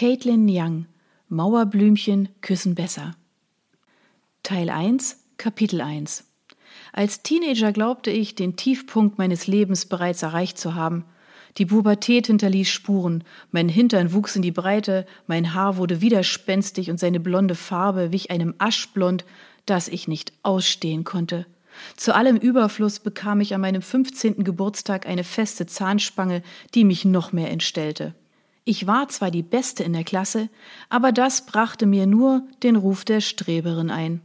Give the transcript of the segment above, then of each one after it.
Caitlin Young Mauerblümchen küssen besser. Teil 1 Kapitel 1 Als Teenager glaubte ich, den Tiefpunkt meines Lebens bereits erreicht zu haben. Die Pubertät hinterließ Spuren, mein Hintern wuchs in die Breite, mein Haar wurde widerspenstig und seine blonde Farbe wich einem Aschblond, das ich nicht ausstehen konnte. Zu allem Überfluss bekam ich an meinem 15. Geburtstag eine feste Zahnspange, die mich noch mehr entstellte. Ich war zwar die Beste in der Klasse, aber das brachte mir nur den Ruf der Streberin ein.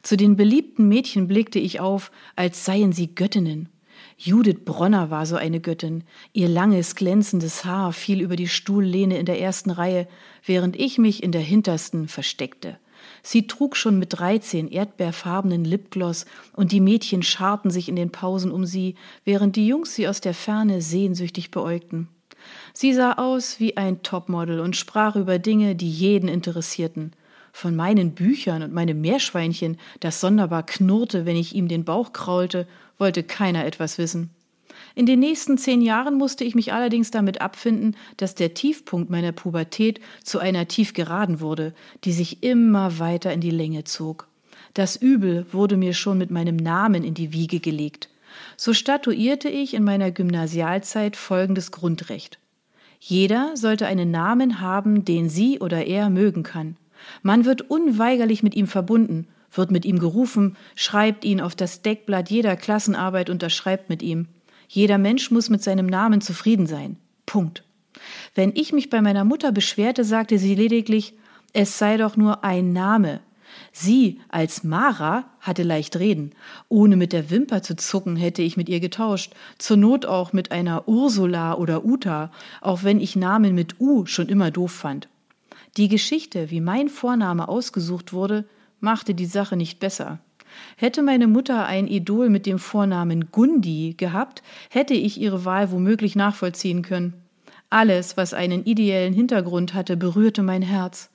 Zu den beliebten Mädchen blickte ich auf, als seien sie Göttinnen. Judith Bronner war so eine Göttin. Ihr langes, glänzendes Haar fiel über die Stuhllehne in der ersten Reihe, während ich mich in der hintersten versteckte. Sie trug schon mit dreizehn erdbeerfarbenen Lipgloss und die Mädchen scharten sich in den Pausen um sie, während die Jungs sie aus der Ferne sehnsüchtig beäugten. Sie sah aus wie ein Topmodel und sprach über Dinge, die jeden interessierten. Von meinen Büchern und meinem Meerschweinchen, das sonderbar knurrte, wenn ich ihm den Bauch kraulte, wollte keiner etwas wissen. In den nächsten zehn Jahren musste ich mich allerdings damit abfinden, dass der Tiefpunkt meiner Pubertät zu einer Tiefgeraden wurde, die sich immer weiter in die Länge zog. Das Übel wurde mir schon mit meinem Namen in die Wiege gelegt. So statuierte ich in meiner Gymnasialzeit folgendes Grundrecht. Jeder sollte einen Namen haben, den sie oder er mögen kann. Man wird unweigerlich mit ihm verbunden, wird mit ihm gerufen, schreibt ihn auf das Deckblatt jeder Klassenarbeit, unterschreibt mit ihm. Jeder Mensch muss mit seinem Namen zufrieden sein. Punkt. Wenn ich mich bei meiner Mutter beschwerte, sagte sie lediglich, es sei doch nur ein Name. Sie als Mara hatte leicht reden. Ohne mit der Wimper zu zucken, hätte ich mit ihr getauscht. Zur Not auch mit einer Ursula oder Uta, auch wenn ich Namen mit U schon immer doof fand. Die Geschichte, wie mein Vorname ausgesucht wurde, machte die Sache nicht besser. Hätte meine Mutter ein Idol mit dem Vornamen Gundi gehabt, hätte ich ihre Wahl womöglich nachvollziehen können. Alles, was einen ideellen Hintergrund hatte, berührte mein Herz.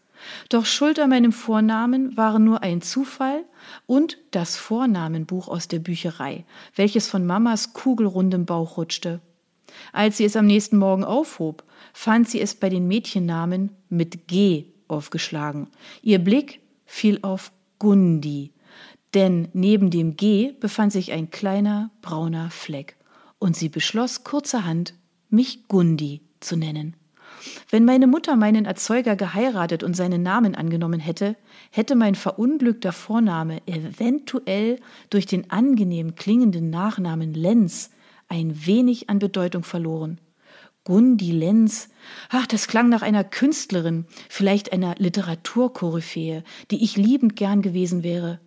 Doch schuld an meinem Vornamen waren nur ein Zufall und das Vornamenbuch aus der Bücherei, welches von Mamas kugelrundem Bauch rutschte. Als sie es am nächsten Morgen aufhob, fand sie es bei den Mädchennamen mit G aufgeschlagen. Ihr Blick fiel auf Gundi, denn neben dem G befand sich ein kleiner brauner Fleck, und sie beschloss kurzerhand, mich Gundi zu nennen. Wenn meine Mutter meinen Erzeuger geheiratet und seinen Namen angenommen hätte, hätte mein verunglückter Vorname eventuell durch den angenehm klingenden Nachnamen Lenz ein wenig an Bedeutung verloren. Gundi Lenz, ach, das klang nach einer Künstlerin, vielleicht einer Literaturkoryphäe, die ich liebend gern gewesen wäre.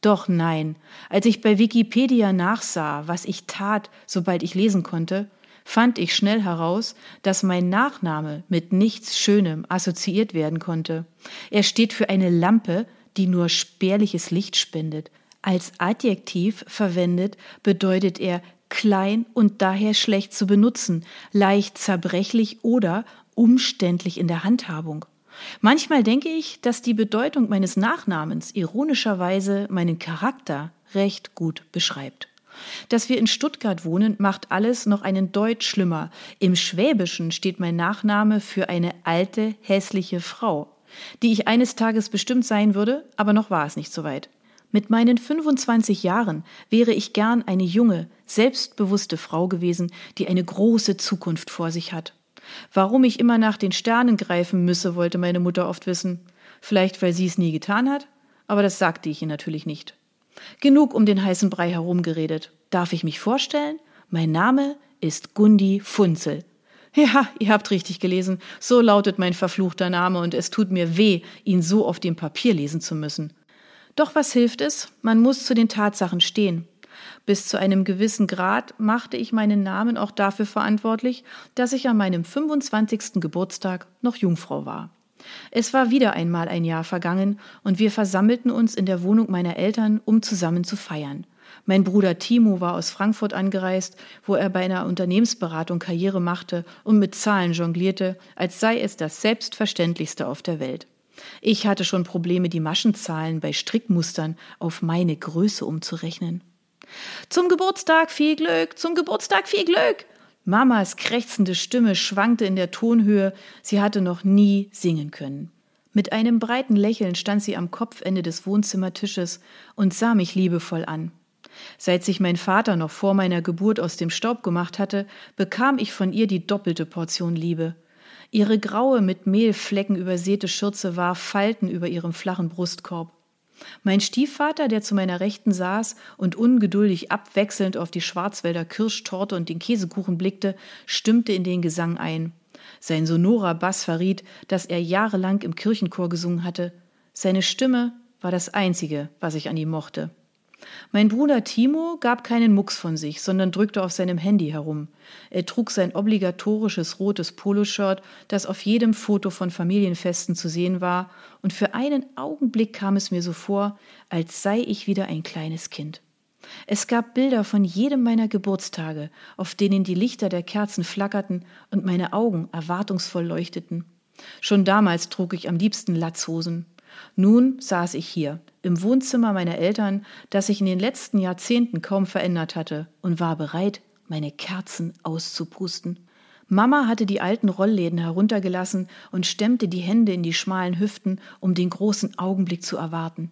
Doch nein, als ich bei Wikipedia nachsah, was ich tat, sobald ich lesen konnte, fand ich schnell heraus, dass mein Nachname mit nichts Schönem assoziiert werden konnte. Er steht für eine Lampe, die nur spärliches Licht spendet. Als Adjektiv verwendet bedeutet er klein und daher schlecht zu benutzen, leicht zerbrechlich oder umständlich in der Handhabung. Manchmal denke ich, dass die Bedeutung meines Nachnamens ironischerweise meinen Charakter recht gut beschreibt. Dass wir in Stuttgart wohnen, macht alles noch einen Deut schlimmer. Im Schwäbischen steht mein Nachname für eine alte, hässliche Frau, die ich eines Tages bestimmt sein würde, aber noch war es nicht so weit. Mit meinen 25 Jahren wäre ich gern eine junge, selbstbewusste Frau gewesen, die eine große Zukunft vor sich hat. Warum ich immer nach den Sternen greifen müsse, wollte meine Mutter oft wissen. Vielleicht, weil sie es nie getan hat? Aber das sagte ich ihr natürlich nicht. Genug um den heißen Brei herumgeredet. Darf ich mich vorstellen? Mein Name ist Gundi Funzel. Ja, ihr habt richtig gelesen. So lautet mein verfluchter Name und es tut mir weh, ihn so auf dem Papier lesen zu müssen. Doch was hilft es? Man muss zu den Tatsachen stehen. Bis zu einem gewissen Grad machte ich meinen Namen auch dafür verantwortlich, dass ich an meinem 25. Geburtstag noch Jungfrau war. Es war wieder einmal ein Jahr vergangen und wir versammelten uns in der Wohnung meiner Eltern, um zusammen zu feiern. Mein Bruder Timo war aus Frankfurt angereist, wo er bei einer Unternehmensberatung Karriere machte und mit Zahlen jonglierte, als sei es das Selbstverständlichste auf der Welt. Ich hatte schon Probleme, die Maschenzahlen bei Strickmustern auf meine Größe umzurechnen. Zum Geburtstag viel Glück, zum Geburtstag viel Glück. Mamas krächzende Stimme schwankte in der Tonhöhe, sie hatte noch nie singen können. Mit einem breiten Lächeln stand sie am Kopfende des Wohnzimmertisches und sah mich liebevoll an. Seit sich mein Vater noch vor meiner Geburt aus dem Staub gemacht hatte, bekam ich von ihr die doppelte Portion Liebe. Ihre graue, mit Mehlflecken übersäte Schürze warf Falten über ihrem flachen Brustkorb. Mein Stiefvater, der zu meiner Rechten saß und ungeduldig abwechselnd auf die Schwarzwälder Kirschtorte und den Käsekuchen blickte, stimmte in den Gesang ein. Sein sonorer Bass verriet, dass er jahrelang im Kirchenchor gesungen hatte. Seine Stimme war das Einzige, was ich an ihm mochte. Mein Bruder Timo gab keinen Mucks von sich, sondern drückte auf seinem Handy herum. Er trug sein obligatorisches rotes Poloshirt, das auf jedem Foto von Familienfesten zu sehen war, und für einen Augenblick kam es mir so vor, als sei ich wieder ein kleines Kind. Es gab Bilder von jedem meiner Geburtstage, auf denen die Lichter der Kerzen flackerten und meine Augen erwartungsvoll leuchteten. Schon damals trug ich am liebsten Latzhosen. Nun saß ich hier, im Wohnzimmer meiner Eltern, das sich in den letzten Jahrzehnten kaum verändert hatte, und war bereit, meine Kerzen auszupusten. Mama hatte die alten Rollläden heruntergelassen und stemmte die Hände in die schmalen Hüften, um den großen Augenblick zu erwarten.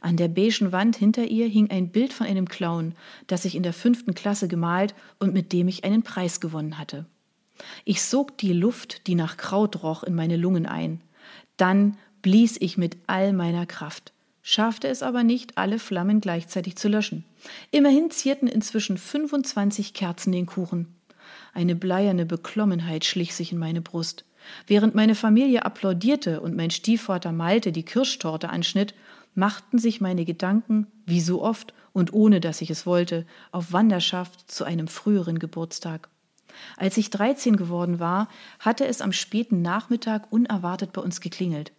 An der beigen Wand hinter ihr hing ein Bild von einem Clown, das ich in der fünften Klasse gemalt und mit dem ich einen Preis gewonnen hatte. Ich sog die Luft, die nach Kraut roch, in meine Lungen ein. Dann blies ich mit all meiner Kraft, schaffte es aber nicht, alle Flammen gleichzeitig zu löschen. Immerhin zierten inzwischen 25 Kerzen den Kuchen. Eine bleierne Beklommenheit schlich sich in meine Brust. Während meine Familie applaudierte und mein Stiefvater Malte die Kirschtorte anschnitt, machten sich meine Gedanken, wie so oft und ohne dass ich es wollte, auf Wanderschaft zu einem früheren Geburtstag. Als ich 13 geworden war, hatte es am späten Nachmittag unerwartet bei uns geklingelt.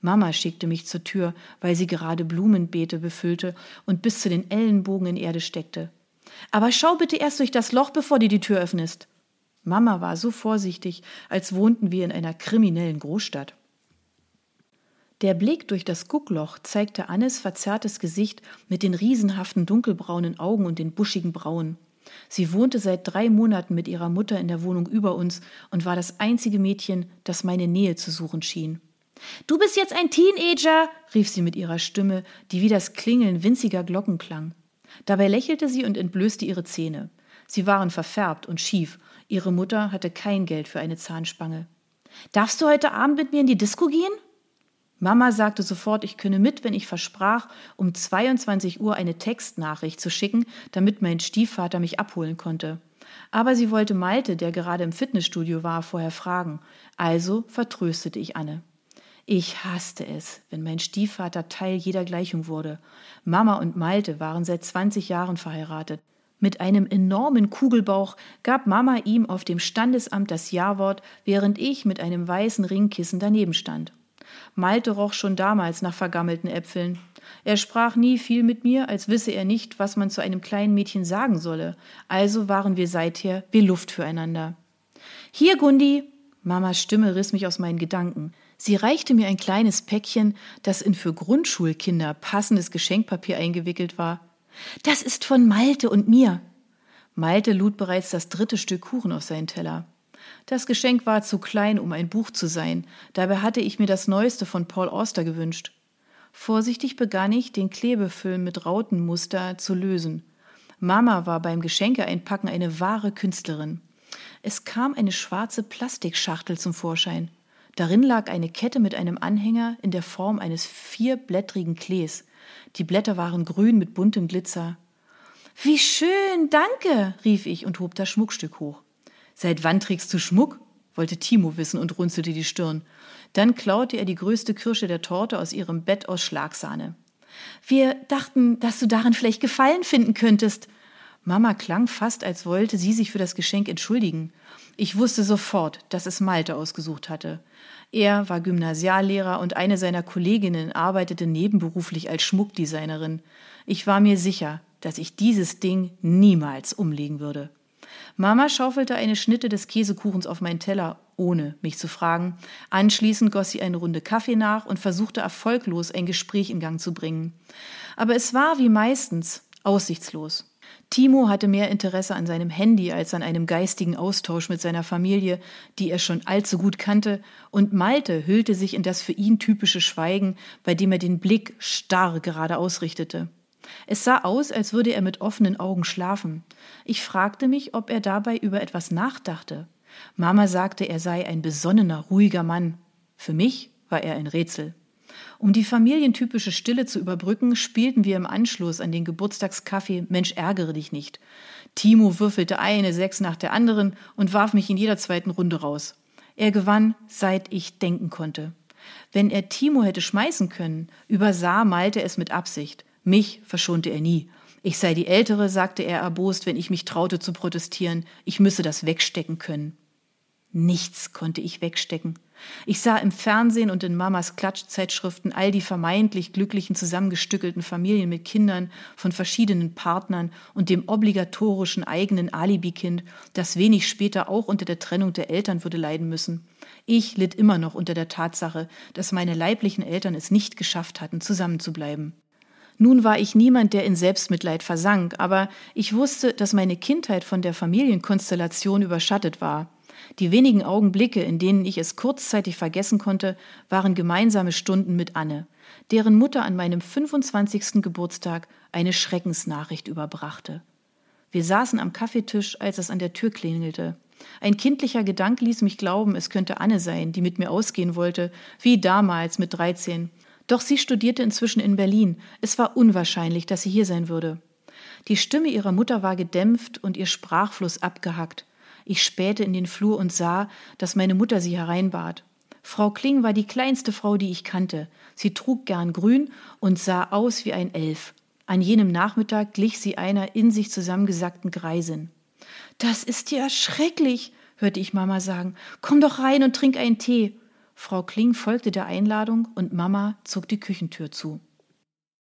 Mama schickte mich zur Tür, weil sie gerade Blumenbeete befüllte und bis zu den Ellenbogen in Erde steckte. Aber schau bitte erst durch das Loch, bevor du die Tür öffnest. Mama war so vorsichtig, als wohnten wir in einer kriminellen Großstadt. Der Blick durch das Guckloch zeigte Annes verzerrtes Gesicht mit den riesenhaften dunkelbraunen Augen und den buschigen Brauen. Sie wohnte seit drei Monaten mit ihrer Mutter in der Wohnung über uns und war das einzige Mädchen, das meine Nähe zu suchen schien. Du bist jetzt ein Teenager, rief sie mit ihrer Stimme, die wie das Klingeln winziger Glocken klang. Dabei lächelte sie und entblößte ihre Zähne. Sie waren verfärbt und schief. Ihre Mutter hatte kein Geld für eine Zahnspange. Darfst du heute Abend mit mir in die Disco gehen? Mama sagte sofort, ich könne mit, wenn ich versprach, um 22 Uhr eine Textnachricht zu schicken, damit mein Stiefvater mich abholen konnte. Aber sie wollte Malte, der gerade im Fitnessstudio war, vorher fragen. Also vertröstete ich Anne. Ich hasste es, wenn mein Stiefvater Teil jeder Gleichung wurde. Mama und Malte waren seit 20 Jahren verheiratet. Mit einem enormen Kugelbauch gab Mama ihm auf dem Standesamt das Ja-Wort, während ich mit einem weißen Ringkissen daneben stand. Malte roch schon damals nach vergammelten Äpfeln. Er sprach nie viel mit mir, als wisse er nicht, was man zu einem kleinen Mädchen sagen solle. Also waren wir seither wie Luft füreinander. Hier, Gundi! Mamas Stimme riss mich aus meinen Gedanken. Sie reichte mir ein kleines Päckchen, das in für Grundschulkinder passendes Geschenkpapier eingewickelt war. Das ist von Malte und mir. Malte lud bereits das dritte Stück Kuchen auf seinen Teller. Das Geschenk war zu klein, um ein Buch zu sein. Dabei hatte ich mir das Neueste von Paul Auster gewünscht. Vorsichtig begann ich, den Klebefilm mit Rautenmuster zu lösen. Mama war beim Geschenke-Einpacken eine wahre Künstlerin. Es kam eine schwarze Plastikschachtel zum Vorschein. Darin lag eine Kette mit einem Anhänger in der Form eines vierblättrigen Klees. Die Blätter waren grün mit buntem Glitzer. Wie schön, danke, rief ich und hob das Schmuckstück hoch. Seit wann trägst du Schmuck? wollte Timo wissen und runzelte die Stirn. Dann klaute er die größte Kirsche der Torte aus ihrem Bett aus Schlagsahne. Wir dachten, dass du darin vielleicht Gefallen finden könntest. Mama klang fast, als wollte sie sich für das Geschenk entschuldigen. Ich wusste sofort, dass es Malte ausgesucht hatte. Er war Gymnasiallehrer und eine seiner Kolleginnen arbeitete nebenberuflich als Schmuckdesignerin. Ich war mir sicher, dass ich dieses Ding niemals umlegen würde. Mama schaufelte eine Schnitte des Käsekuchens auf meinen Teller, ohne mich zu fragen. Anschließend goss sie eine Runde Kaffee nach und versuchte erfolglos ein Gespräch in Gang zu bringen. Aber es war wie meistens aussichtslos. Timo hatte mehr Interesse an seinem Handy als an einem geistigen Austausch mit seiner Familie, die er schon allzu gut kannte, und Malte hüllte sich in das für ihn typische Schweigen, bei dem er den Blick starr gerade ausrichtete. Es sah aus, als würde er mit offenen Augen schlafen. Ich fragte mich, ob er dabei über etwas nachdachte. Mama sagte, er sei ein besonnener, ruhiger Mann. Für mich war er ein Rätsel. Um die familientypische Stille zu überbrücken, spielten wir im Anschluss an den Geburtstagskaffee Mensch ärgere dich nicht. Timo würfelte eine Sechs nach der anderen und warf mich in jeder zweiten Runde raus. Er gewann, seit ich denken konnte. Wenn er Timo hätte schmeißen können, übersah Malte es mit Absicht. Mich verschonte er nie. Ich sei die Ältere, sagte er erbost, wenn ich mich traute zu protestieren. Ich müsse das wegstecken können. Nichts konnte ich wegstecken. Ich sah im Fernsehen und in Mamas Klatschzeitschriften all die vermeintlich glücklichen zusammengestückelten Familien mit Kindern von verschiedenen Partnern und dem obligatorischen eigenen Alibi-Kind, das wenig später auch unter der Trennung der Eltern würde leiden müssen. Ich litt immer noch unter der Tatsache, dass meine leiblichen Eltern es nicht geschafft hatten, zusammenzubleiben. Nun war ich niemand, der in Selbstmitleid versank, aber ich wusste, dass meine Kindheit von der Familienkonstellation überschattet war. Die wenigen Augenblicke, in denen ich es kurzzeitig vergessen konnte, waren gemeinsame Stunden mit Anne, deren Mutter an meinem 25. Geburtstag eine Schreckensnachricht überbrachte. Wir saßen am Kaffeetisch, als es an der Tür klingelte. Ein kindlicher Gedanke ließ mich glauben, es könnte Anne sein, die mit mir ausgehen wollte, wie damals mit 13. Doch sie studierte inzwischen in Berlin. Es war unwahrscheinlich, dass sie hier sein würde. Die Stimme ihrer Mutter war gedämpft und ihr Sprachfluss abgehackt. Ich spähte in den Flur und sah, dass meine Mutter sie hereinbat. Frau Kling war die kleinste Frau, die ich kannte. Sie trug gern grün und sah aus wie ein Elf. An jenem Nachmittag glich sie einer in sich zusammengesackten Greisin. Das ist ja schrecklich, hörte ich Mama sagen. Komm doch rein und trink einen Tee. Frau Kling folgte der Einladung und Mama zog die Küchentür zu.